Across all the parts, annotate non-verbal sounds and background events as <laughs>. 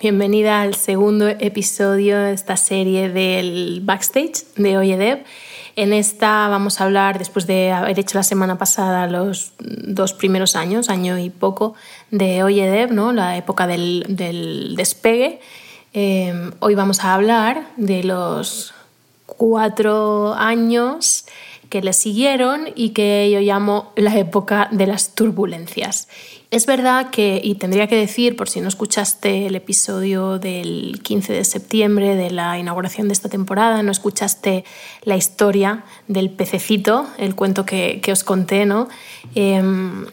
Bienvenida al segundo episodio de esta serie del backstage de Oyedev. En esta vamos a hablar, después de haber hecho la semana pasada los dos primeros años, año y poco, de Oyedev, ¿no? la época del, despegue. Eh, hoy vamos a hablar de los cuatro años que le siguieron y que yo llamo la época de las turbulencias. Es verdad que, y tendría que decir, por si no escuchaste el episodio del 15 de septiembre de la inauguración de esta temporada, no escuchaste la historia del pececito, el cuento que, os conté, ¿no? Em,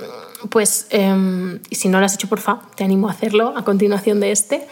pues em, si no lo has hecho, por favor, te animo a hacerlo a continuación de este.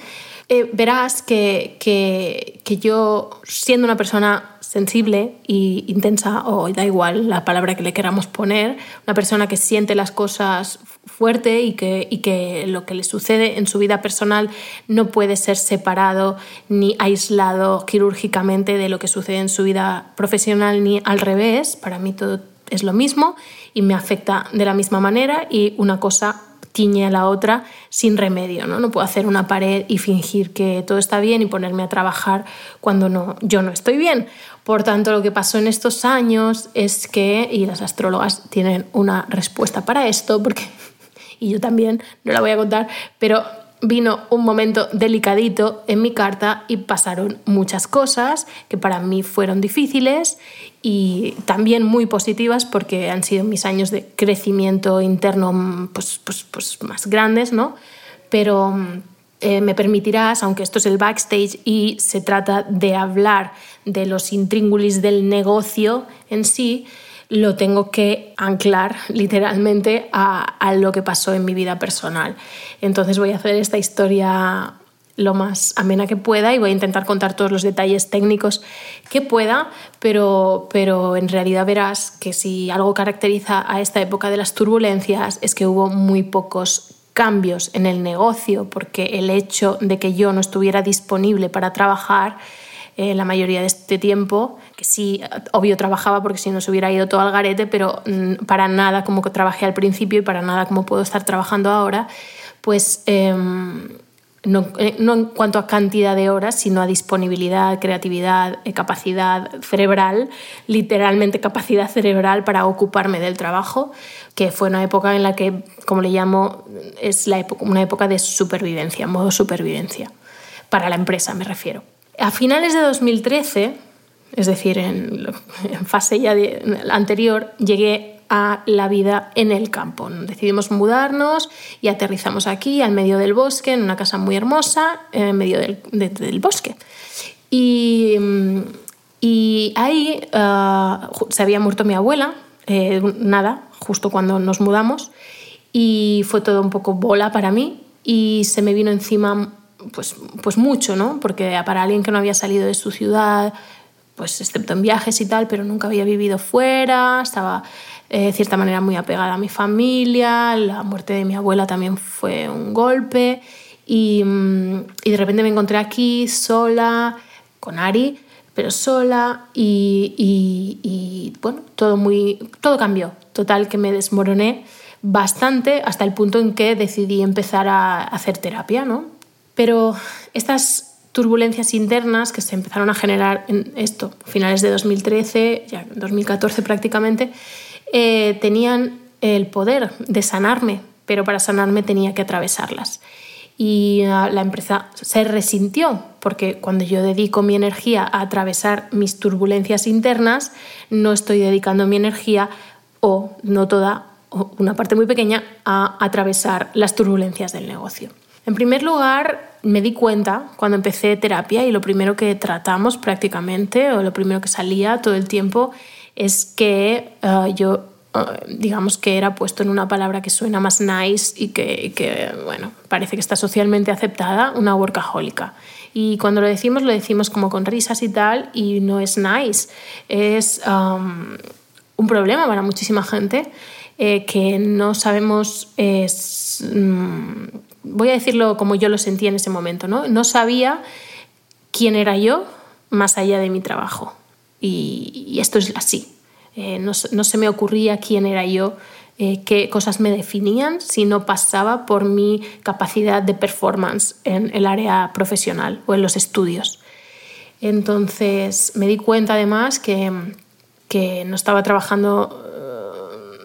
Eh, verás que, que, que, yo, siendo una persona sensible e intensa, o da igual la palabra que le queramos poner, una persona que siente las cosas fuerte y que, y que lo que le sucede en su vida personal no puede ser separado ni aislado quirúrgicamente de lo que sucede en su vida profesional ni al revés. Para mí todo es lo mismo y me afecta de la misma manera y una cosa tiñe a la otra sin remedio. ¿no? no puedo hacer una pared y fingir que todo está bien y ponerme a trabajar cuando no, yo no estoy bien. Por tanto, lo que pasó en estos años es que, y las astrólogas tienen una respuesta para esto, porque, <laughs> y yo también, no la voy a contar, pero vino un momento delicadito en mi carta y pasaron muchas cosas que para mí fueron difíciles y también muy positivas porque han sido mis años de crecimiento interno pues, pues, pues más grandes, ¿no? Pero eh, me permitirás, aunque esto es el backstage y se trata de hablar de los intríngulis del negocio en sí, lo tengo que anclar literalmente a, lo que pasó en mi vida personal. Entonces voy a hacer esta historia lo más amena que pueda y voy a intentar contar todos los detalles técnicos que pueda, pero, pero en realidad verás que si algo caracteriza a esta época de las turbulencias es que hubo muy pocos cambios en el negocio, porque el hecho de que yo no estuviera disponible para trabajar eh, la mayoría de este tiempo, que sí, obvio trabajaba porque si no se hubiera ido todo al garete, pero mm, para nada como que trabajé al principio y para nada como puedo estar trabajando ahora, pues em, no, eh, no, en cuanto a cantidad de horas, sino a disponibilidad, creatividad, eh, capacidad cerebral, literalmente capacidad cerebral para ocuparme del trabajo, que fue una época en la que, como le llamo, es la época, una época de supervivencia, modo supervivencia, para la empresa me refiero. A finales de 2013, es decir, en, fase ya anterior, llegué a la vida en el campo. Decidimos mudarnos y aterrizamos aquí, al medio del bosque, en una casa muy hermosa, en medio del, bosque. Y, ahí ah, se había muerto mi abuela, eh, nada, justo cuando nos mudamos, y fue todo un poco bola para mí y se me vino encima pues, pues mucho, ¿no? Porque para alguien que no había salido de su ciudad, pues excepto en viajes y tal, pero nunca había vivido fuera, estaba eh, de cierta manera muy apegada a mi familia, la muerte de mi abuela también fue un golpe y, mm, y de repente me encontré aquí sola, con Ari, pero sola y, y, y, bueno, todo, muy, todo cambió, total que me desmoroné bastante hasta el punto en que decidí empezar a hacer terapia, ¿no? Pero estas turbulencias internas que se empezaron a generar en esto, finales de 2013, ya 2014 prácticamente, eh, tenían el poder de sanarme, pero para sanarme tenía que atravesarlas. Y la empresa se resintió, porque cuando yo dedico mi energía a atravesar mis turbulencias internas, no estoy dedicando mi energía, o no toda, o una parte muy pequeña, a atravesar las turbulencias del negocio. En primer lugar, me di cuenta cuando empecé terapia y lo primero que tratamos prácticamente, o lo primero que salía todo el tiempo, es que eh, yo, eh, digamos que era puesto en una palabra que suena más nice y que, bueno, parece que está socialmente aceptada, una workahólica. Y cuando lo decimos, lo decimos como con risas y tal, y no es nice. Es um, un problema para muchísima gente eh, que no sabemos... Mm, voy a decirlo como yo lo sentía en ese momento, ¿no? No sabía quién era yo más allá de mi trabajo. Y, esto es así. Eh, no, se me ocurría quién era yo eh, qué cosas me definían si no pasaba por mi capacidad de performance en el área profesional o en los estudios. Entonces me di cuenta además que, que no estaba trabajando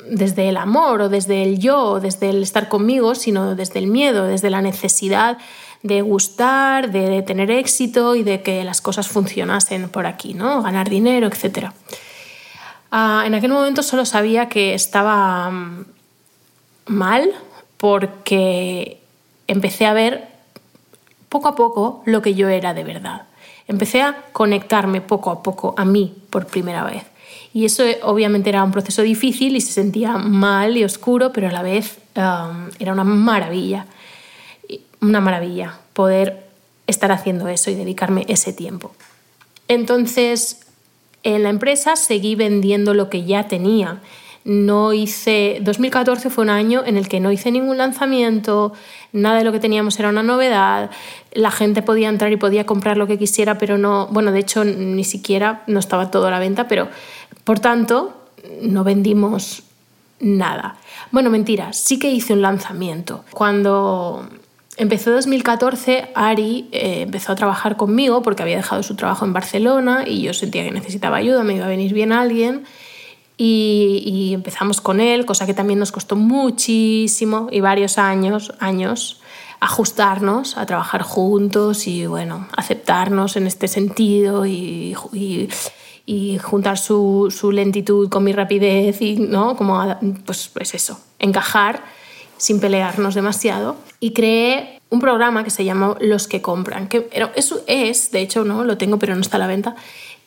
desde el amor o desde el yo o desde el estar conmigo, sino desde el miedo, desde la necesidad de gustar, de tener éxito y de que las cosas funcionasen por aquí, ¿no? Ganar dinero, etc. Ah, en aquel momento solo sabía que estaba mm, mal porque empecé a ver poco a poco lo que yo era de verdad. Empecé a conectarme poco a poco a mí por primera vez. Y eso eh, obviamente era un proceso difícil y se sentía mal y oscuro, pero a la vez era una maravilla una maravilla poder estar haciendo eso y dedicarme ese tiempo. Entonces, en la empresa seguí vendiendo lo que ya tenía. No hice 2014 fue un año en el que no hice ningún lanzamiento, nada de lo que teníamos era una novedad, la gente podía entrar y podía comprar lo que quisiera, pero no, bueno, de hecho ni siquiera no estaba todo a la venta, pero por tanto no vendimos nada. Bueno, mentira, sí que hice un lanzamiento. Cuando Empezó 2014, Ari eh, empezó a trabajar conmigo porque había dejado su trabajo en Barcelona y yo sentía que necesitaba ayuda, me iba a venir bien alguien. Y, empezamos con él, cosa que también nos costó muchísimo y varios años, años ajustarnos a trabajar juntos y bueno, aceptarnos en este sentido y, y, juntar su, su, lentitud con mi rapidez y no, como pues, pues eso, encajar sin pelearnos demasiado, y creé un programa que se llamó Los que compran, que eso es, de hecho, no lo tengo, pero no está a la venta.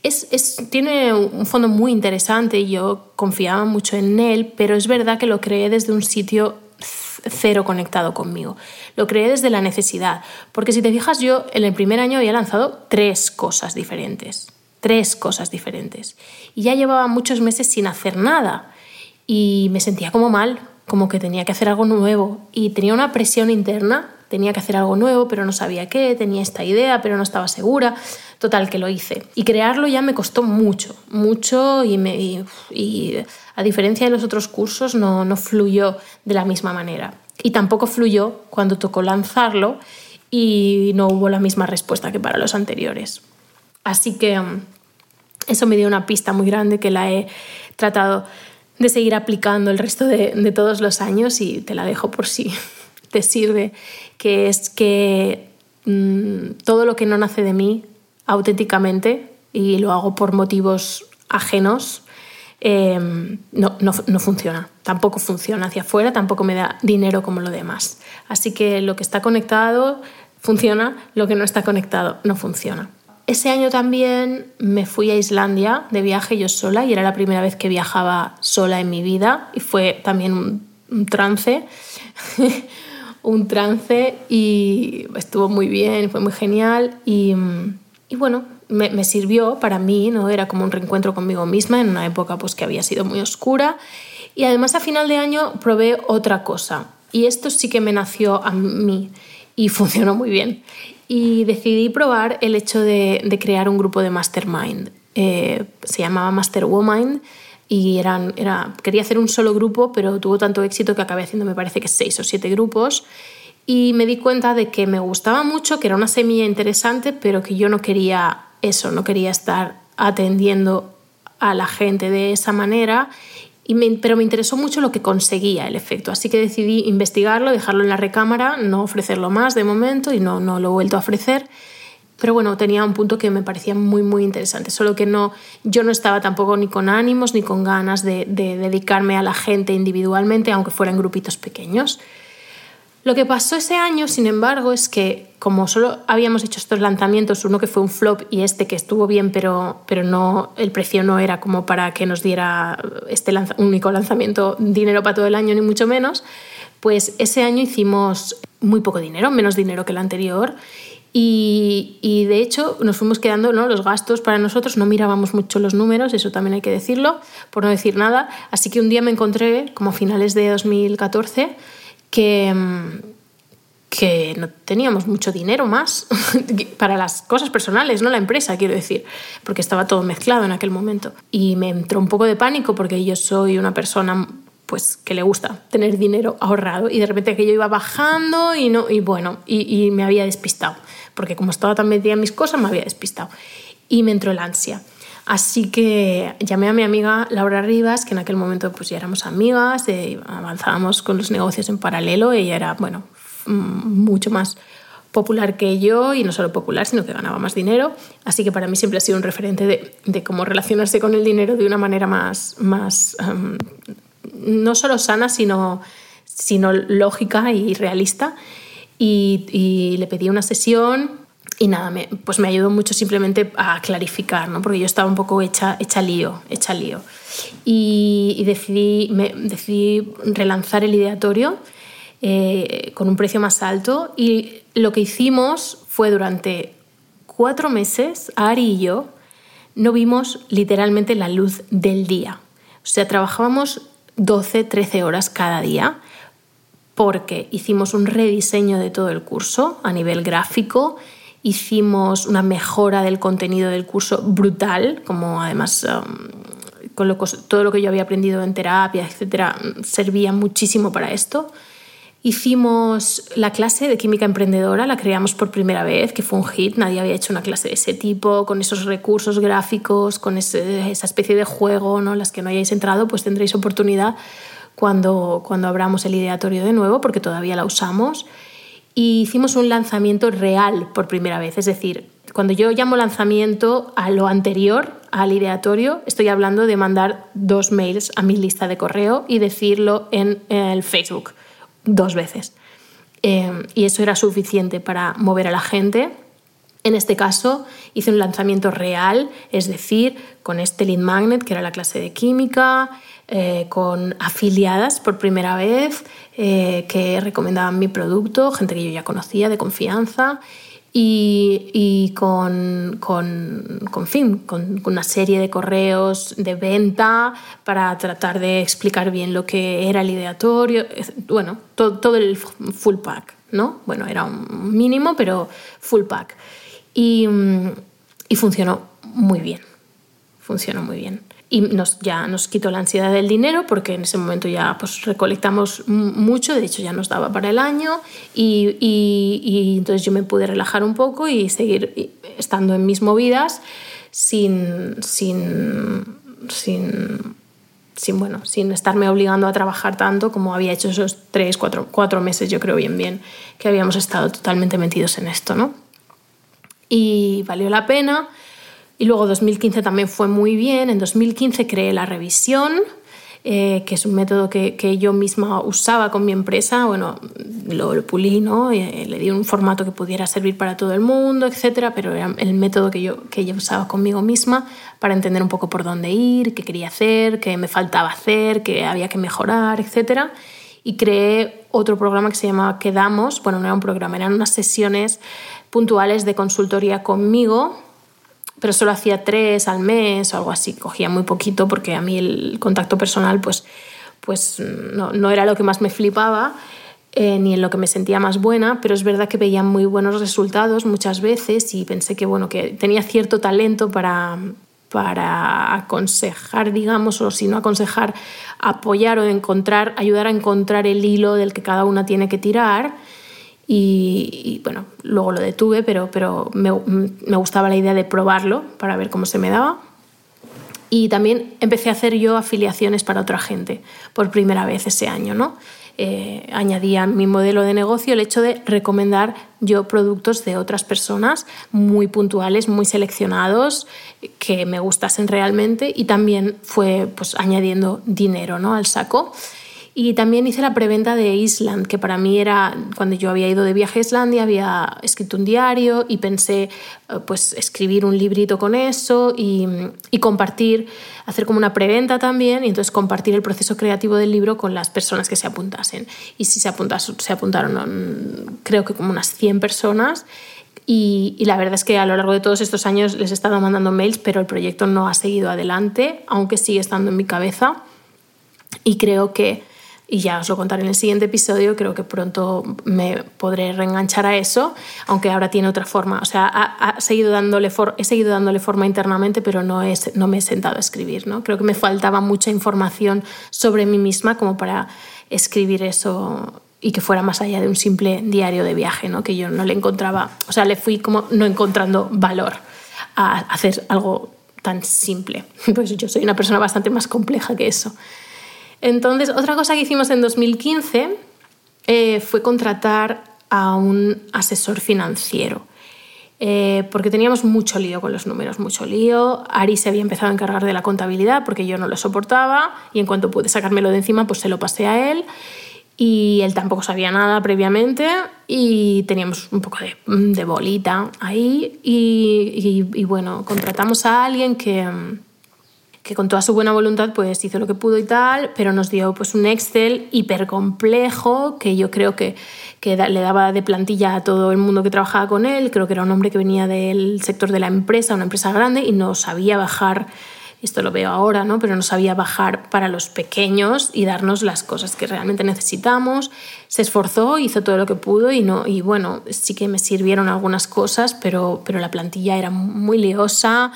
Es, es, tiene un fondo muy interesante y yo confiaba mucho en él, pero es verdad que lo creé desde un sitio cero conectado conmigo. Lo creé desde la necesidad, porque si te fijas yo en el primer año había lanzado tres cosas diferentes, tres cosas diferentes, y ya llevaba muchos meses sin hacer nada y me sentía como mal, como que tenía que hacer algo nuevo y tenía una presión interna, tenía que hacer algo nuevo, pero no sabía qué, tenía esta idea, pero no estaba segura. Total, que lo hice. Y crearlo ya me costó mucho, mucho y, me, y, a diferencia de los otros cursos no, no fluyó de la misma manera. Y tampoco fluyó cuando tocó lanzarlo y no hubo la misma respuesta que para los anteriores. Así que mm, eso me dio una pista muy grande que la he tratado de seguir aplicando el resto de, todos los años y te la dejo por si <laughs> te sirve, que es que mm, todo lo que no nace de mí auténticamente y lo hago por motivos ajenos, em, no, no, no, funciona. Tampoco funciona hacia afuera, tampoco me da dinero como lo demás. Así que lo que está conectado funciona, lo que no está conectado no funciona. Ese año también me fui a Islandia de viaje yo sola y era la primera vez que viajaba sola en mi vida y fue también un, trance, <laughs> un trance y estuvo muy bien, fue muy genial y, bueno, me, me, sirvió para mí, ¿no? Era como un reencuentro conmigo misma en una época pues que había sido muy oscura y además a final de año probé otra cosa y esto sí que me nació a mí y <laughs> funcionó muy bien y decidí probar el hecho de, crear un grupo de mastermind. Eh, se llamaba Masterwomind y eran, era, quería hacer un solo grupo, pero tuvo tanto éxito que acabé haciendo, me parece que seis o siete grupos. Y me di cuenta de que me gustaba mucho, que era una semilla interesante, pero que yo no quería eso, no quería estar atendiendo a la gente de esa manera pero me interesó mucho lo que conseguía el efecto, así que decidí investigarlo, dejarlo en la recámara, no ofrecerlo más de momento y no, no lo he vuelto a ofrecer. Pero bueno, tenía un punto que me parecía muy, muy interesante, solo que no, yo no estaba tampoco ni con ánimos ni con ganas de, de dedicarme a la gente individualmente, aunque fueran grupitos pequeños. Lo que pasó ese año, sin embargo, es que como solo habíamos hecho estos lanzamientos, uno que fue un flop y este que estuvo bien, pero, pero no, el precio no era como para que nos diera este único lanzamiento dinero para todo el año, ni mucho menos, pues ese año hicimos muy poco dinero, menos dinero que el anterior. Y, y, de hecho nos fuimos quedando, ¿no? los gastos para nosotros, no mirábamos mucho los números, eso también hay que decirlo, por no decir nada. Así que un día me encontré, como a finales de 2014, que, que no teníamos mucho dinero más <laughs> para las cosas personales, no la empresa, quiero decir, porque estaba todo mezclado en aquel momento. Y me entró un poco de pánico porque yo soy una persona pues que le gusta tener dinero ahorrado y de repente aquello iba bajando y no y bueno y, me había despistado porque como estaba tan metida en mis cosas me había despistado. Y me entró el ansia así que llamé a mi amiga Laura Rivas que en aquel momento pues ya éramos amigas avanzábamos con los negocios en paralelo ella era bueno mucho más popular que yo y no solo popular sino que ganaba más dinero así que para mí siempre ha sido un referente de, cómo relacionarse con el dinero de una manera más más em, no solo sana, sino, sino lógica y realista. Y, le pedí una sesión y nada, pues me ayudó mucho simplemente a clarificar, ¿no? porque yo estaba un poco hecha, hecha lío, hecha lío. Y, decidí, decidí relanzar el ideatorio eh, con un precio más alto y lo que hicimos fue durante cuatro meses, Ari y yo, no vimos literalmente la luz del día. O sea, trabajábamos 12, 13 horas cada día porque hicimos un rediseño de todo el curso a nivel gráfico, hicimos una mejora del contenido del curso brutal, como además um, con todo lo que yo había aprendido en terapia, etcétera, servía muchísimo para esto. Hicimos la clase de química emprendedora, la creamos por primera vez, que fue un hit, nadie había hecho una clase de ese tipo, con esos recursos gráficos, con esa especie de juego, ¿no? las que no hayáis entrado, pues tendréis oportunidad cuando, cuando abramos el ideatorio de nuevo, porque todavía la usamos. Y hicimos un lanzamiento real por primera vez, es decir, cuando yo llamo lanzamiento a lo anterior, al ideatorio, estoy hablando de mandar dos mails a mi lista de correo y decirlo en el Facebook dos veces. Eh, y eso era suficiente para mover a la gente. En este caso hice un lanzamiento real, es decir, con este lead magnet, que era la clase de química, eh, con afiliadas por primera vez, eh, que recomendaban mi producto, gente que yo ya conocía de confianza, y, con, con, con, fin, con, una serie de correos de venta para tratar de explicar bien lo que era el ideatorio, bueno, todo el full pack, ¿no? Bueno, era un mínimo, pero full pack. Y, y funcionó muy bien, funcionó muy bien. Y nos, ya nos quitó la ansiedad del dinero porque en ese momento ya pues recolectamos mucho, de hecho ya nos daba para el año. Y, y, entonces yo me pude relajar un poco y seguir estando en mis movidas sin, sin, sin, sin, bueno, sin estarme obligando a trabajar tanto como había hecho esos tres, cuatro, cuatro meses, yo creo bien, bien, que habíamos estado totalmente metidos en esto, ¿no? Y valió la pena y luego 2015 también fue muy bien. En 2015 creé la revisión, eh, que es un método que, que, yo misma usaba con mi empresa. Bueno, lo, lo pulí, ¿no? Eh, le di un formato que pudiera servir para todo el mundo, etcétera, pero era el método que yo, que yo usaba conmigo misma para entender un poco por dónde ir, qué quería hacer, qué me faltaba hacer, qué había que mejorar, etcétera. Y creé otro programa que se llamaba Quedamos. Bueno, no era un programa, eran unas sesiones puntuales de consultoría conmigo pero solo hacía tres al mes o algo así, cogía muy poquito porque a mí el contacto personal pues, pues no, no era lo que más me flipaba. Eh, ni en lo que me sentía más buena, pero es verdad que veía muy buenos resultados muchas veces y pensé que, bueno, que tenía cierto talento para, para aconsejar, digamos, o si no aconsejar, apoyar o encontrar, ayudar a encontrar el hilo del que cada una tiene que tirar y, bueno, luego lo detuve, pero, pero me, me, gustaba la idea de probarlo para ver cómo se me daba. Y también empecé a hacer yo afiliaciones para otra gente por primera vez ese año, ¿no? Eh, añadía mi modelo de negocio el hecho de recomendar yo productos de otras personas muy puntuales, muy seleccionados, que me gustasen realmente y también fue pues añadiendo dinero ¿no? al saco. Y también hice la preventa de Island, que para mí era, cuando yo había ido de viaje a Islandia, había escrito un diario y pensé eh, pues escribir un librito con eso y, y compartir, hacer como una preventa también y entonces compartir el proceso creativo del libro con las personas que se apuntasen. Y si se, apuntaron, se apuntaron creo que como unas 100 personas. Y, y, la verdad es que a lo largo de todos estos años les he estado mandando mails, pero el proyecto no ha seguido adelante, aunque sigue estando en mi cabeza. Y creo que y ya os lo contaré en el siguiente episodio, creo que pronto me podré reenganchar a eso, aunque ahora tiene otra forma. O sea, ha, seguido dándole he seguido dándole forma internamente, pero no, es, no me he sentado a escribir. ¿no? Creo que me faltaba mucha información sobre mí misma como para escribir eso y que fuera más allá de un simple diario de viaje, ¿no? que yo no le encontraba, o sea, le fui como no encontrando valor a hacer algo tan simple. <laughs> Pues yo soy una persona bastante más compleja que eso. Entonces, otra cosa que hicimos en 2015 eh, fue contratar a un asesor financiero. Eh, porque teníamos mucho lío con los números, mucho lío. Ari se había empezado a encargar de la contabilidad porque yo no lo soportaba y en cuanto pude sacármelo de encima, pues se lo pasé a él. Y él tampoco sabía nada previamente y teníamos un poco de, bolita ahí. y, bueno, contratamos a alguien que, que con toda su buena voluntad pues hizo lo que pudo y tal, pero nos dio pues un Excel hiper complejo que yo creo que, que le daba de plantilla a todo el mundo que trabajaba con él. Creo que era un hombre que venía del sector de la empresa, una empresa grande, y no sabía bajar, esto lo veo ahora, ¿no? pero no sabía bajar para los pequeños y darnos las cosas que realmente necesitamos. Se esforzó, hizo todo lo que pudo y, no, y bueno, sí que me sirvieron algunas cosas, pero, pero la plantilla era muy liosa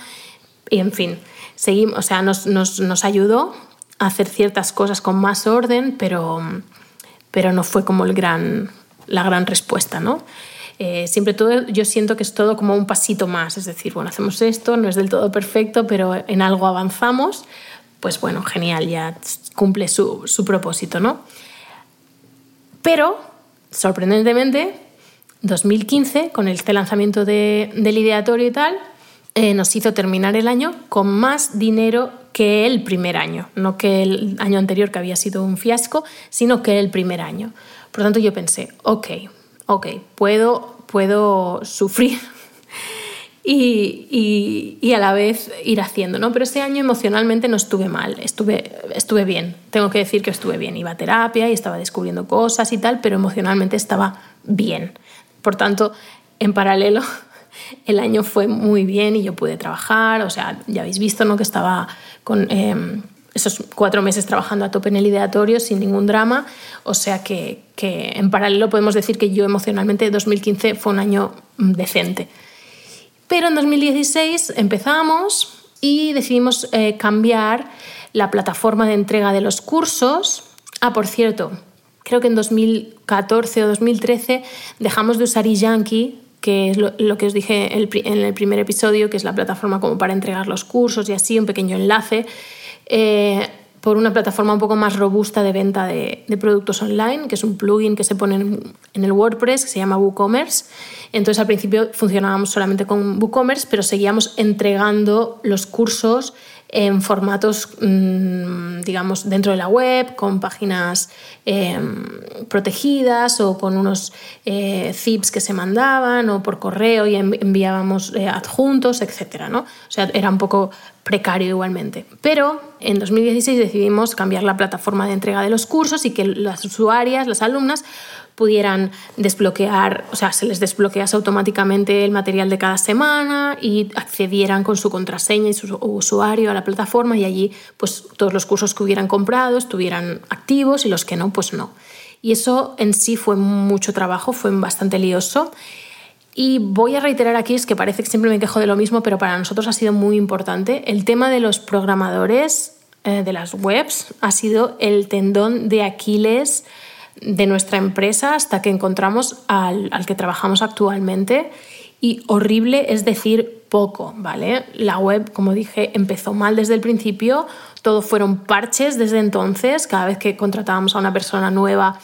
y en fin seguimos, o sea, nos, nos, nos, ayudó a hacer ciertas cosas con más orden, pero, pero no fue como el gran, la gran respuesta, ¿no? Eh, siempre todo, yo siento que es todo como un pasito más, es decir, bueno, hacemos esto, no es del todo perfecto, pero en algo avanzamos, pues bueno, genial, ya cumple su, su propósito, ¿no? Pero, sorprendentemente, 2015, con este lanzamiento de, del ideatorio y tal, eh, nos hizo terminar el año con más dinero que el primer año, no que el año anterior que había sido un fiasco, sino que el primer año. Por tanto yo pensé, ok, ok, puedo, puedo sufrir <laughs> y, y, a la vez ir haciendo, ¿no? Pero ese año emocionalmente no estuve mal, estuve, estuve bien, tengo que decir que estuve bien, iba a terapia y estaba descubriendo cosas y tal, pero emocionalmente estaba bien. Por tanto, en paralelo <laughs> el año fue muy bien y yo pude trabajar, o sea, ya habéis visto ¿no? que estaba con em, esos cuatro meses trabajando a tope en el ideatorio sin ningún drama, o sea que, que, en paralelo podemos decir que yo emocionalmente 2015 fue un año mm, decente. Pero en 2016 empezamos y decidimos eh, cambiar la plataforma de entrega de los cursos. Ah, por cierto, creo que en 2014 o 2013 dejamos de usar eYankee que es lo, que os dije en el primer episodio, que es la plataforma como para entregar los cursos y así, un pequeño enlace, eh, por una plataforma un poco más robusta de venta de, productos online, que es un plugin que se pone en, en, el WordPress, que se llama WooCommerce. Entonces al principio funcionábamos solamente con WooCommerce, pero seguíamos entregando los cursos en formatos, mm, digamos, dentro de la web, con páginas em, protegidas o con unos eh, zips que se mandaban o por correo y enviábamos eh, adjuntos, etc. ¿no? O sea, era un poco precario igualmente. Pero en 2016 decidimos cambiar la plataforma de entrega de los cursos y que las usuarias, las alumnas, pudieran desbloquear, o sea, se les desbloquease automáticamente el material de cada semana y accedieran con su contraseña y su usuario a la plataforma y allí pues todos los cursos que hubieran comprado estuvieran activos y los que no, pues no. Y eso en sí fue mucho trabajo, fue bastante lioso. Y voy a reiterar aquí, es que parece que siempre me quejo de lo mismo, pero para nosotros ha sido muy importante. El tema de los programadores eh, de las webs ha sido el tendón de Aquiles de nuestra empresa hasta que encontramos al, que trabajamos actualmente. Y horrible es decir poco, ¿vale? La web, como dije, empezó mal desde el principio, todo fueron parches desde entonces, cada vez que contratábamos a una persona nueva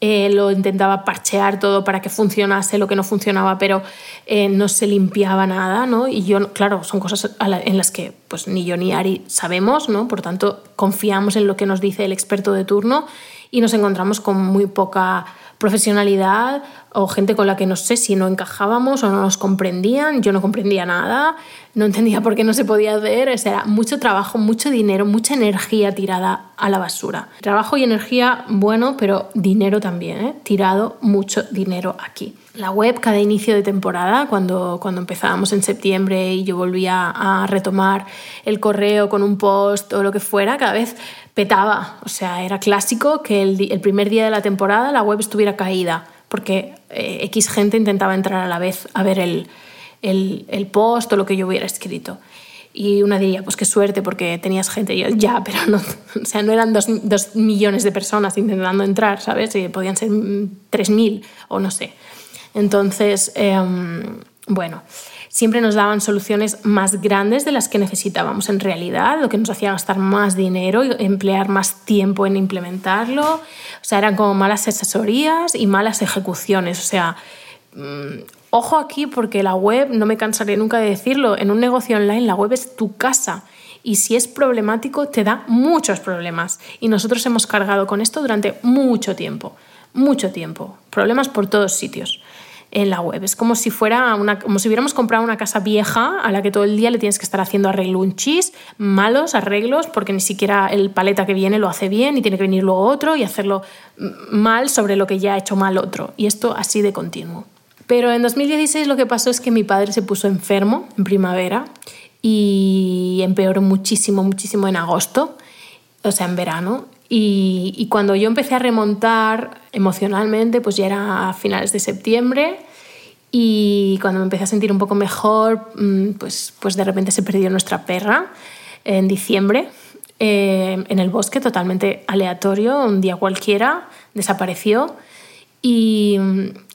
eh, lo intentaba parchear todo para que funcionase lo que no funcionaba, pero eh, no se limpiaba nada, ¿no? Y yo, claro, son cosas en las que pues ni yo ni Ari sabemos, ¿no? Por tanto, confiamos en lo que nos dice el experto de turno y nos encontramos con muy poca profesionalidad, o gente con la que no sé si no encajábamos o no nos comprendían, yo no comprendía nada, no entendía por qué no se podía hacer, o era mucho trabajo, mucho dinero, mucha energía tirada a la basura. Trabajo y energía, bueno, pero dinero también, ¿eh? tirado mucho dinero aquí. La web cada inicio de temporada, cuando, cuando empezábamos en septiembre y yo volvía a retomar el correo con un post o lo que fuera, cada vez petaba. O sea, era clásico que el, primer día de la temporada la web estuviera caída porque eh, X gente intentaba entrar a la vez a ver el, el, post o lo que yo hubiera escrito. Y una diría, pues qué suerte, porque tenías gente. Y yo, ya, pero no, <laughs> o sea, no eran dos, dos millones de personas intentando entrar, ¿sabes? Y podían ser tres mil o no sé. Entonces, eh, bueno, siempre nos daban soluciones más grandes de las que necesitábamos en realidad, lo que nos hacía gastar más dinero y emplear más tiempo en implementarlo. O sea, eran como malas asesorías y malas ejecuciones. O sea, mm, ojo aquí porque la web, no me cansaré nunca de decirlo, en un negocio online la web es tu casa. Y si es problemático, te da muchos problemas. Y nosotros hemos cargado con esto durante mucho tiempo. Mucho tiempo. Problemas por todos sitios en la web. Es como si fuera una, como si hubiéramos comprado una casa vieja a la que todo el día le tienes que estar haciendo arreglunchis, malos arreglos, porque ni siquiera el paleta que viene lo hace bien y tiene que venir luego otro y hacerlo mal sobre lo que ya ha hecho mal otro. Y esto así de continuo. Pero en 2016 lo que pasó es que mi padre se puso enfermo en primavera y empeoró muchísimo, muchísimo en agosto, o sea, en verano. Y, cuando yo empecé a remontar emocionalmente, pues ya era a finales de septiembre. Y cuando me empecé a sentir un poco mejor, mm, pues, pues de repente se perdió nuestra perra en diciembre eh, en el bosque, totalmente aleatorio, un día cualquiera, desapareció. Y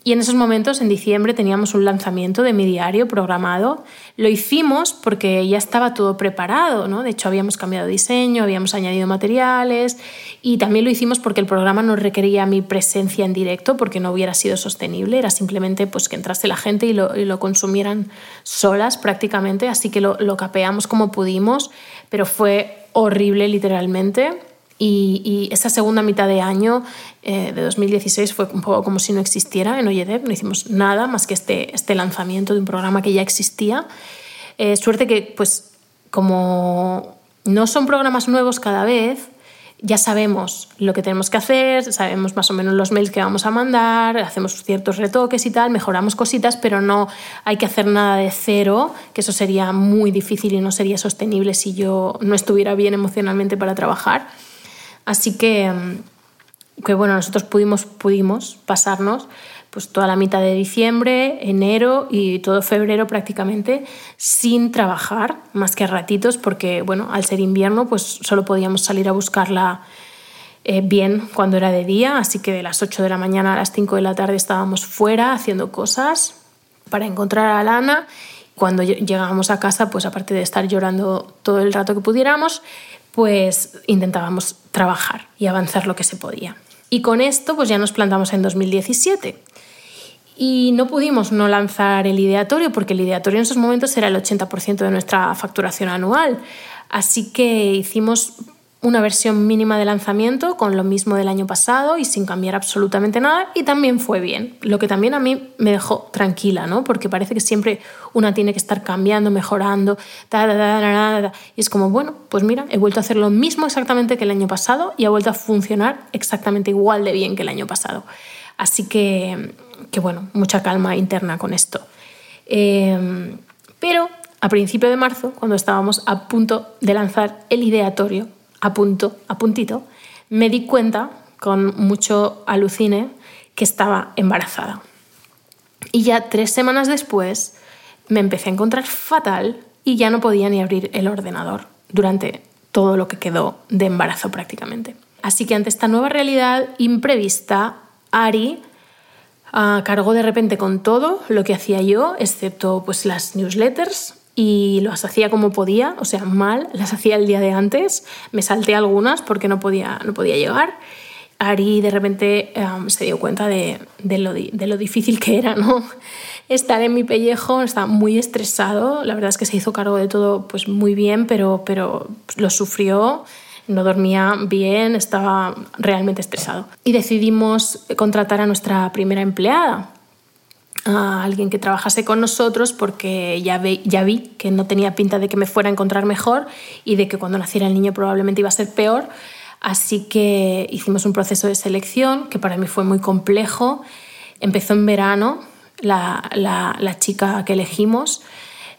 y en esos momentos, en diciembre, teníamos un lanzamiento de mi diario programado. Lo hicimos porque ya estaba todo preparado, ¿no? De hecho, habíamos cambiado diseño, habíamos añadido materiales y también lo hicimos porque el programa no requería mi presencia en directo porque no hubiera sido sostenible. Era simplemente pues, que entrase la gente y lo, y lo consumieran solas prácticamente. Así que lo, lo capeamos como pudimos, pero fue horrible literalmente y, esa segunda mitad de año eh, de 2016 fue un poco como si no existiera en Oyedev, no hicimos nada más que este, este lanzamiento de un programa que ya existía. Eh, suerte que, pues, como no son programas nuevos cada vez, ya sabemos lo que tenemos que hacer, sabemos más o menos los mails que vamos a mandar, hacemos ciertos retoques y tal, mejoramos cositas, pero no hay que hacer nada de cero, que eso sería muy difícil y no sería sostenible si yo no estuviera bien emocionalmente para trabajar. Así que, mm, que bueno, nosotros pudimos, pudimos pasarnos pues toda la mitad de diciembre, enero y todo febrero prácticamente sin trabajar, más que ratitos, porque bueno, al ser invierno pues solo podíamos salir a buscarla eh, bien cuando era de día, así que de las 8 de la mañana a las 5 de la tarde estábamos fuera haciendo cosas para encontrar a Lana. Cuando llegábamos a casa, pues aparte de estar llorando todo el rato que pudiéramos, pues intentábamos trabajar y avanzar lo que se podía. Y con esto pues ya nos plantamos en 2017. Y no pudimos no lanzar el ideatorio porque el ideatorio en esos momentos era el 80% de nuestra facturación anual. Así que hicimos una versión mínima de lanzamiento con lo mismo del año pasado y sin cambiar absolutamente nada y también fue bien, lo que también a mí me dejó tranquila, ¿no? Porque parece que siempre una tiene que estar cambiando, mejorando, y es como, bueno, pues mira, he vuelto a hacer lo mismo exactamente que el año pasado y ha vuelto a funcionar exactamente igual de bien que el año pasado. Así que, que bueno, mucha calma interna con esto. Eh, pero a principio de marzo, cuando estábamos a punto de lanzar el ideatorio, a punto, a puntito, me di cuenta con mucho alucine que estaba embarazada. Y ya tres semanas después me empecé a encontrar fatal y ya no podía ni abrir el ordenador durante todo lo que quedó de embarazo prácticamente. Así que ante esta nueva realidad imprevista, Ari cargó de repente con todo lo que hacía yo, excepto pues, las newsletters, y las hacía como podía, o sea, mal, las hacía el día de antes, me salté algunas porque no podía, no podía llegar. Ari de repente em, se dio cuenta de, de, lo, de, lo, difícil que era ¿no? <laughs> estar en mi pellejo, estaba muy estresado, la verdad es que se hizo cargo de todo pues muy bien, pero, pero lo sufrió, no dormía bien, estaba realmente estresado. Y decidimos contratar a nuestra primera empleada, a alguien que trabajase con nosotros porque ya, ya vi que no tenía pinta de que me fuera a encontrar mejor y de que cuando naciera el niño probablemente iba a ser peor. Así que hicimos un proceso de selección que para mí fue muy complejo. Empezó en verano la, la, chica que elegimos.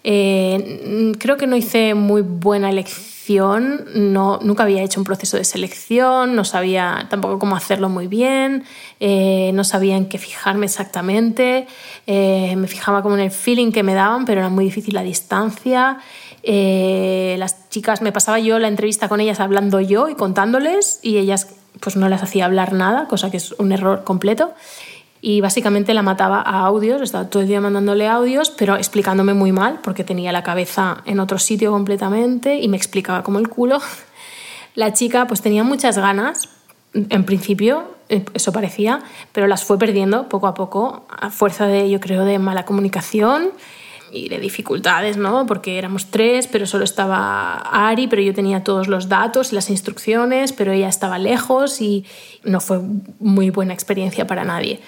Eh, creo que no hice muy buena elección, no, nunca había hecho un proceso de selección, no sabía tampoco cómo hacerlo muy bien, eh, no sabía en qué fijarme exactamente, eh, me fijaba como en el feeling que me daban, pero era muy difícil la distancia. las chicas, me pasaba yo la entrevista con ellas hablando yo y contándoles y ellas pues no les hacía hablar nada, cosa que es un error completo y básicamente la mataba a audios, estaba todo el día mandándole audios, pero explicándome muy mal porque tenía la cabeza en otro sitio completamente y me explicaba como el culo. <laughs> La chica pues tenía muchas ganas, en principio, eh, eso parecía, pero las fue perdiendo poco a poco a fuerza de, yo creo, de mala comunicación y de dificultades, ¿no? Porque éramos tres, pero solo estaba Ari, pero yo tenía todos los datos y las instrucciones, pero ella estaba lejos y no fue muy buena experiencia para nadie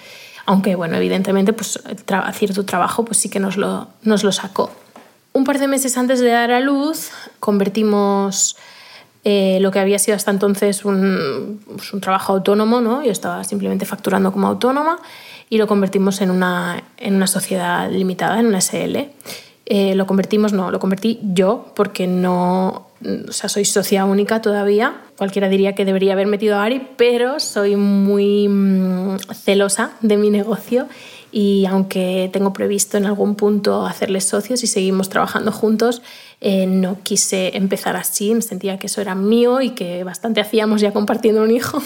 aunque bueno, evidentemente pues, cierto trabajo pues sí que nos lo, nos lo sacó. Un par de meses antes de dar a luz convertimos eh, lo que había sido hasta entonces un, pues, un, trabajo autónomo, ¿no? yo estaba simplemente facturando como autónoma, y lo convertimos en una, en una sociedad limitada, en una SL. Eh, lo convertimos, no, lo convertí yo porque no, o sea, soy socia única todavía. Cualquiera diría que debería haber metido a Ari, pero soy muy mm, celosa de mi negocio y aunque tengo previsto en algún punto hacerles socios y seguimos trabajando juntos, eh, no quise empezar así, me sentía que eso era mío y que bastante hacíamos ya compartiendo un hijo.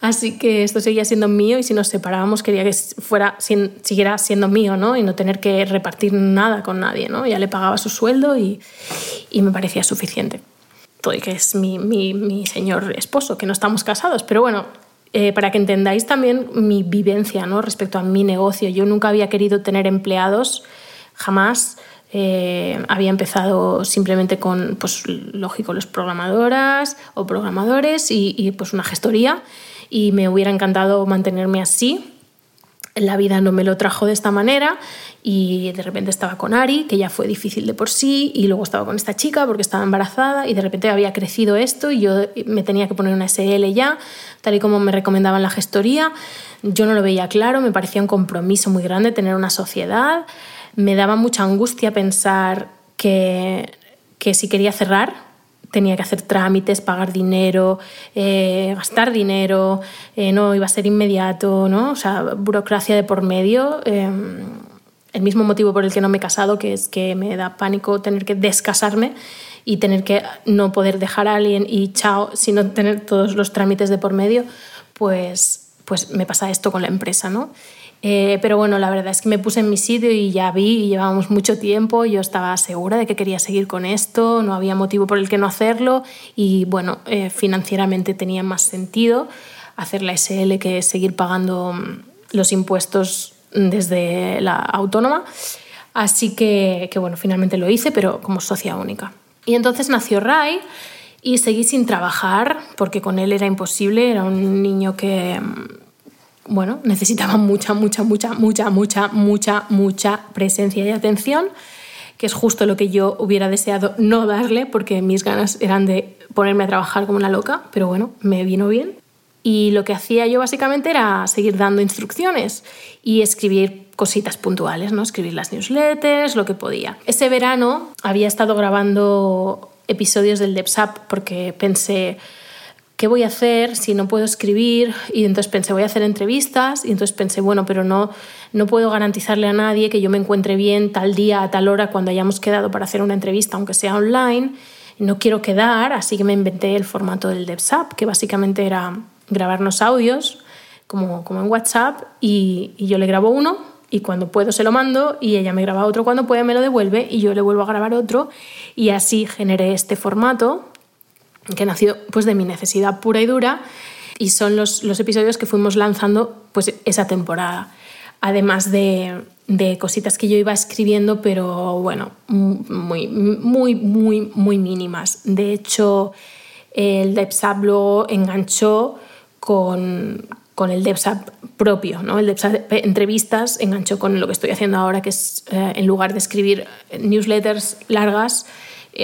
Así que esto seguía siendo mío y si nos separábamos quería que fuera, siguiera siendo mío ¿no? y no tener que repartir nada con nadie. ¿no? Ya le pagaba su sueldo y, y me parecía suficiente. Todo que es mi, mi, mi, señor esposo, que no estamos casados. Pero bueno, eh, para que entendáis también mi vivencia ¿no? respecto a mi negocio. Yo nunca había querido tener empleados, jamás. Eh, había empezado simplemente con, pues lógico, los programadoras o programadores y, y pues una gestoría y me hubiera encantado mantenerme así. La vida no me lo trajo de esta manera y de repente estaba con Ari, que ya fue difícil de por sí, y luego estaba con esta chica porque estaba embarazada y de repente había crecido esto y yo me tenía que poner una SL ya, tal y como me recomendaban la gestoría. Yo no lo veía claro, me parecía un compromiso muy grande tener una sociedad, me daba mucha angustia pensar que, que si quería cerrar, tenía que hacer trámites, pagar dinero, eh, gastar dinero, eh, no iba a ser inmediato, ¿no? O sea, burocracia de por medio. Em, el mismo motivo por el que no me he casado, que es que me da pánico tener que descasarme y tener que no poder dejar a alguien y chao, sino tener todos los trámites de por medio, pues, pues me pasa esto con la empresa, ¿no? Eh, pero bueno, la verdad es que me puse en mi sitio y ya vi, y llevábamos mucho tiempo, yo estaba segura de que quería seguir con esto, no había motivo por el que no hacerlo y bueno, eh, financieramente tenía más sentido hacer la SL que seguir pagando mm, los impuestos desde la autónoma. Así que, que bueno, finalmente lo hice, pero como socia única. Y entonces nació Rai y seguí sin trabajar porque con él era imposible, era un niño que mm, bueno, necesitaba mucha, mucha, mucha, mucha, mucha, mucha, mucha presencia y atención, que es justo lo que yo hubiera deseado no darle, porque mis ganas eran de ponerme a trabajar como una loca, pero bueno, me vino bien. Y lo que hacía yo básicamente era seguir dando instrucciones y escribir cositas puntuales, ¿no? Escribir las newsletters, lo que podía. Ese verano había estado grabando episodios del DevSap porque pensé, ¿qué voy a hacer si no puedo escribir? Y entonces pensé, voy a hacer entrevistas. Y entonces pensé, bueno, pero no, no puedo garantizarle a nadie que yo me encuentre bien tal día, a tal hora, cuando hayamos quedado para hacer una entrevista, aunque sea online. No quiero quedar, así que me inventé el formato del DevSap, que básicamente era grabarnos audios, como, como en WhatsApp, y, y yo le grabo uno y cuando puedo se lo mando y ella me graba otro cuando puede me lo devuelve y yo le vuelvo a grabar otro y así generé este formato que nació pues, de mi necesidad pura y dura y son los, los episodios que fuimos lanzando pues, esa temporada. Además de, de, cositas que yo iba escribiendo, pero bueno, muy, muy, muy, muy mínimas. De hecho, el DevSap lo enganchó con, con el DevSap propio, ¿no? El DevSap entrevistas enganchó con lo que estoy haciendo ahora, que es eh, en lugar de escribir newsletters largas,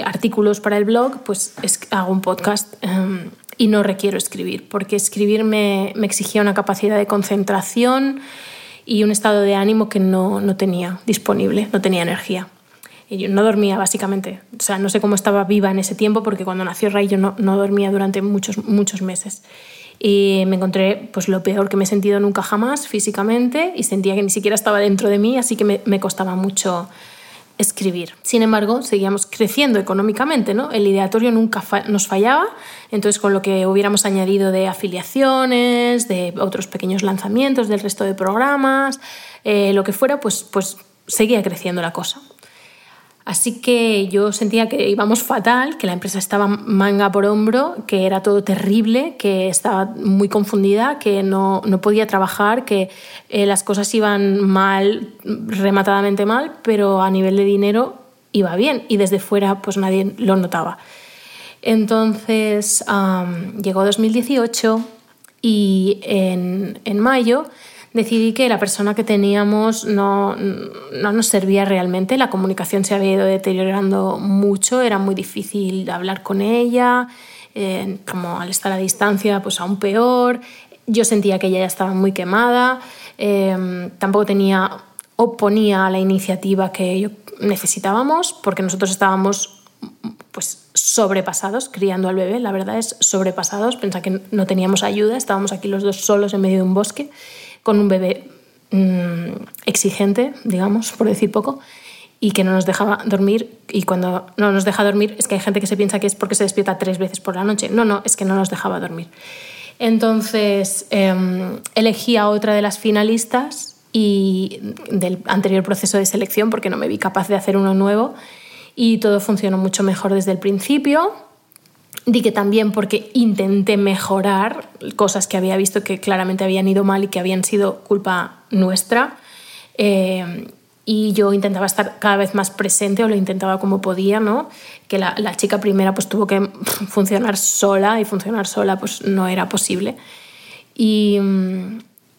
artículos para el blog, pues hago un podcast em, y no requiero escribir, porque escribir me, me, exigía una capacidad de concentración y un estado de ánimo que no, no tenía disponible, no tenía energía. Y yo no dormía, básicamente. O sea, no sé cómo estaba viva en ese tiempo, porque cuando nació Ray yo no, no dormía durante muchos, muchos meses. Y me encontré pues, lo peor que me he sentido nunca jamás físicamente y sentía que ni siquiera estaba dentro de mí, así que me, me costaba mucho escribir. Sin embargo, seguíamos creciendo económicamente, ¿no? El ideatorio nunca nos fallaba, entonces con lo que hubiéramos añadido de afiliaciones, de otros pequeños lanzamientos del resto de programas, eh, lo que fuera, pues, pues seguía creciendo la cosa. Así que yo sentía que íbamos fatal, que la empresa estaba manga por hombro, que era todo terrible, que estaba muy confundida, que no, no podía trabajar, que eh, las cosas iban mal, rematadamente mal, pero a nivel de dinero iba bien y desde fuera pues nadie lo notaba. Entonces llegó 2018 y en, en mayo decidí que la persona que teníamos no, no, nos servía realmente, la comunicación se había ido deteriorando mucho, era muy difícil hablar con ella, eh, como al estar a distancia, pues aún peor. Yo sentía que ella ya estaba muy quemada, eh, tampoco tenía o ponía la iniciativa que necesitábamos, porque nosotros estábamos pues sobrepasados criando al bebé, la verdad es sobrepasados, pensaba que no teníamos ayuda, estábamos aquí los dos solos en medio de un bosque con un bebé mm, exigente, digamos, por decir poco, y que no nos dejaba dormir. Y cuando no nos deja dormir, es que hay gente que se piensa que es porque se despierta tres veces por la noche. No, no, es que no nos dejaba dormir. Entonces em, elegí a otra de las finalistas y del anterior proceso de selección porque no me vi capaz de hacer uno nuevo y todo funcionó mucho mejor desde el principio. Di que también porque intenté mejorar cosas que había visto que claramente habían ido mal y que habían sido culpa nuestra. Eh, y yo intentaba estar cada vez más presente o lo intentaba como podía, ¿no? Que la, la, chica primera pues tuvo que <laughs> funcionar sola y funcionar sola pues no era posible. Y,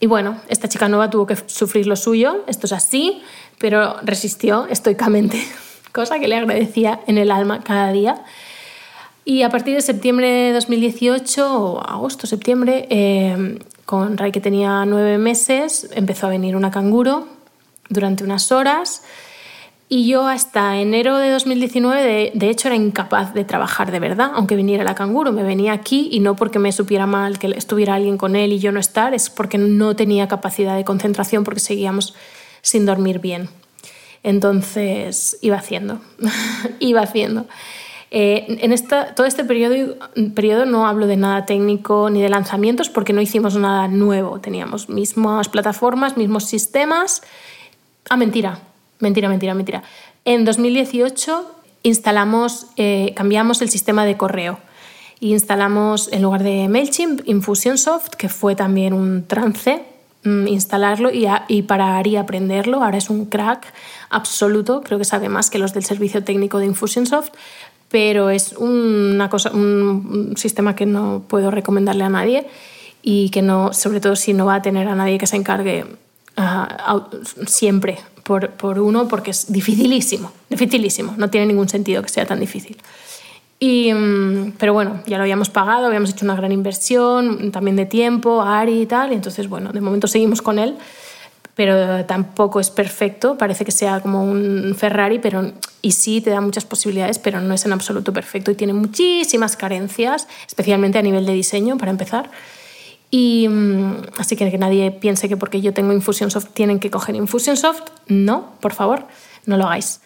y bueno, esta chica nueva tuvo que sufrir lo suyo, esto es así, pero resistió estoicamente, <laughs> cosa que le agradecía en el alma cada día. Y a partir de septiembre de 2018, o agosto, septiembre, eh, con Ray que tenía nueve meses, empezó a venir una canguro durante unas horas. Y yo hasta enero de 2019, de, de, hecho, era incapaz de trabajar de verdad, aunque viniera la canguro. Me venía aquí y no porque me supiera mal que estuviera alguien con él y yo no estar, es porque no tenía capacidad de concentración porque seguíamos sin dormir bien. Entonces iba haciendo, <laughs> iba haciendo. Eh, en esta, todo este periodo, periodo no hablo de nada técnico ni de lanzamientos porque no hicimos nada nuevo. Teníamos mismas plataformas, mismos sistemas. Ah, mentira, mentira, mentira, mentira. En 2018 instalamos, eh, cambiamos el sistema de correo instalamos en lugar de MailChimp Infusionsoft, que fue también un trance mm, instalarlo y, y parar y aprenderlo. Ahora es un crack absoluto, creo que sabe más que los del servicio técnico de Infusionsoft, pero es una cosa, un, sistema que no puedo recomendarle a nadie y que no, sobre todo si no va a tener a nadie que se encargue uh, siempre por, por, uno, porque es dificilísimo, dificilísimo, no tiene ningún sentido que sea tan difícil. Y, um, pero bueno, ya lo habíamos pagado, habíamos hecho una gran inversión, también de tiempo, Ari y tal, y entonces bueno, de momento seguimos con él pero tampoco es perfecto. Parece que sea como un Ferrari, pero y sí te da muchas posibilidades, pero no es en absoluto perfecto y tiene muchísimas carencias, especialmente a nivel de diseño, para empezar. Y mm, así que que nadie piense que porque yo tengo Infusionsoft tienen que coger Infusionsoft. No, por favor, no lo hagáis.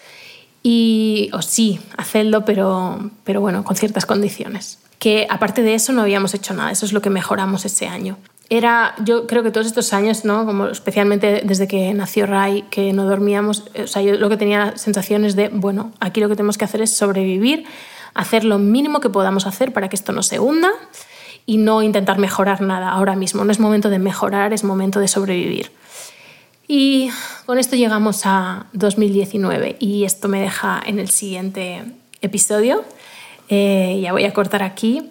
Y, o sí, hacedlo, pero, pero bueno, con ciertas condiciones. Que aparte de eso no habíamos hecho nada, eso es lo que mejoramos ese año era, yo creo que todos estos años, ¿no? Como especialmente desde que nació Ray, que no dormíamos, o sea, yo lo que tenía sensaciones de, bueno, aquí lo que tenemos que hacer es sobrevivir, hacer lo mínimo que podamos hacer para que esto no se hunda y no intentar mejorar nada ahora mismo. No es momento de mejorar, es momento de sobrevivir. Y con esto llegamos a 2019 y esto me deja en el siguiente episodio. Eh, ya voy a cortar aquí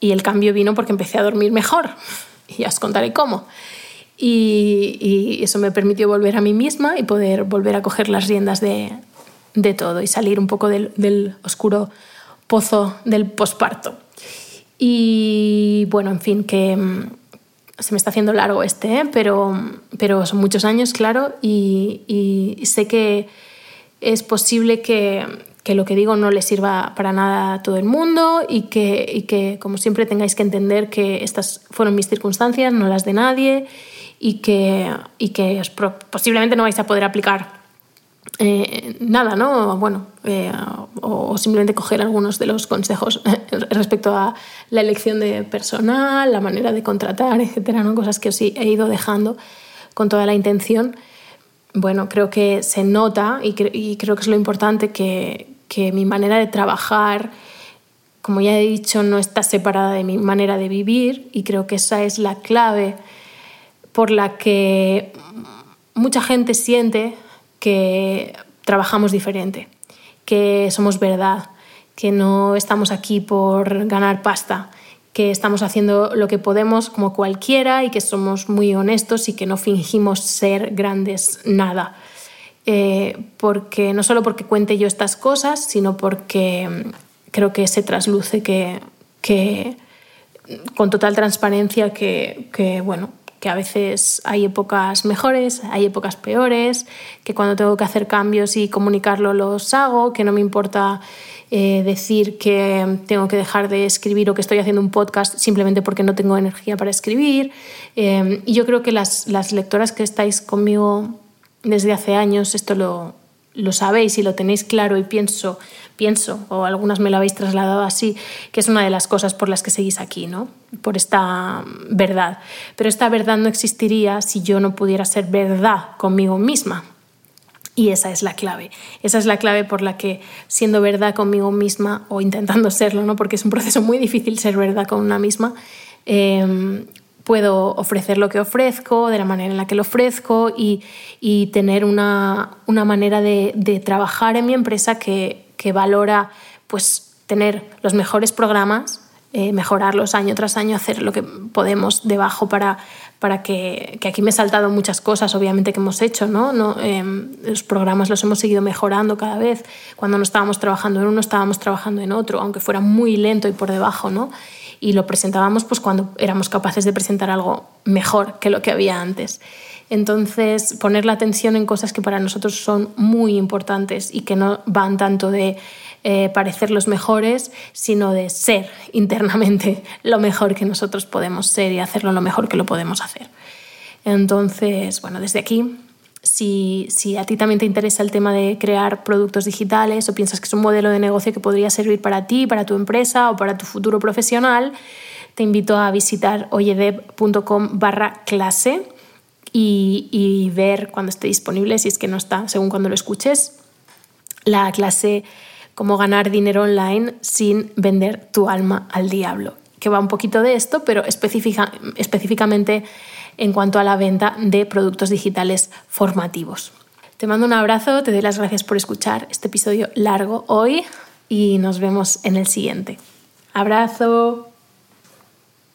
y el cambio vino porque empecé a dormir mejor y <laughs> ya os contaré cómo. Y, eso me permitió volver a mí misma y poder volver a coger las riendas de, de todo y salir un poco del, del oscuro pozo del posparto. Y bueno, en fin, que mm, se me está haciendo largo este, ¿eh? pero, pero son muchos años, claro, y, y sé que es posible que, que, lo que digo no le sirva para nada a todo el mundo y que, y que, como siempre, tengáis que entender que estas fueron mis circunstancias, no las de nadie, y que, y que posiblemente no vais a poder aplicar eh, nada, ¿no? Bueno, eh, o, simplemente coger algunos de los consejos <laughs> respecto a la elección de personal, la manera de contratar, etcétera, ¿no? Cosas que os he ido dejando con toda la intención. Bueno, creo que se nota y, y creo que es lo importante que, que mi manera de trabajar, como ya he dicho, no está separada de mi manera de vivir y creo que esa es la clave por la que mucha gente siente que trabajamos diferente, que somos verdad, que no estamos aquí por ganar pasta, que estamos haciendo lo que podemos como cualquiera y que somos muy honestos y que no fingimos ser grandes nada. Eh, porque no solo porque cuente yo estas cosas, sino porque mm, creo que se trasluce que, que con total transparencia que, bueno, que a veces hay épocas mejores, hay épocas peores, que cuando tengo que hacer cambios y comunicarlo los hago, que no me importa eh, decir que tengo que dejar de escribir o que estoy haciendo un podcast simplemente porque no tengo energía para escribir. Eh, y yo creo que las, las lectoras que estáis conmigo desde hace años esto lo, lo sabéis y lo tenéis claro y pienso, pienso, o algunas me lo habéis trasladado así, que es una de las cosas por las que seguís aquí, ¿no? Por esta verdad. Pero esta verdad no existiría si yo no pudiera ser verdad conmigo misma. Y esa es la clave. Esa es la clave por la que siendo verdad conmigo misma, o intentando serlo, ¿no? Porque es un proceso muy difícil ser verdad con una misma, eh, puedo ofrecer lo que ofrezco, de la manera en la que lo ofrezco y, y tener una, una manera de, de, trabajar en mi empresa que, que, valora pues, tener los mejores programas, eh, mejorarlos año tras año, hacer lo que podemos debajo para, para que, que, aquí me he saltado muchas cosas, obviamente, que hemos hecho. ¿no? no eh, los programas los hemos seguido mejorando cada vez. Cuando no estábamos trabajando en uno, estábamos trabajando en otro, aunque fuera muy lento y por debajo. ¿no? Y lo presentábamos pues cuando éramos capaces de presentar algo mejor que lo que había antes. Entonces, poner la atención en cosas que para nosotros son muy importantes y que no van tanto de eh, parecer los mejores, sino de ser internamente <laughs> lo mejor que nosotros podemos ser y hacerlo lo mejor que lo podemos hacer. Entonces, bueno, desde aquí si, a ti también te interesa el tema de crear productos digitales o piensas que es un modelo de negocio que podría servir para ti, para tu empresa o para tu futuro profesional, te invito a visitar oyedev.com barra clase y, y ver cuando esté disponible, si es que no está, según cuando lo escuches, la clase Cómo ganar dinero online sin vender tu alma al diablo, que va un poquito de esto, pero específica, específicamente en cuanto a la venta de productos digitales formativos. Te mando un abrazo, te doy las gracias por escuchar este episodio largo hoy y nos vemos en el siguiente. Abrazo.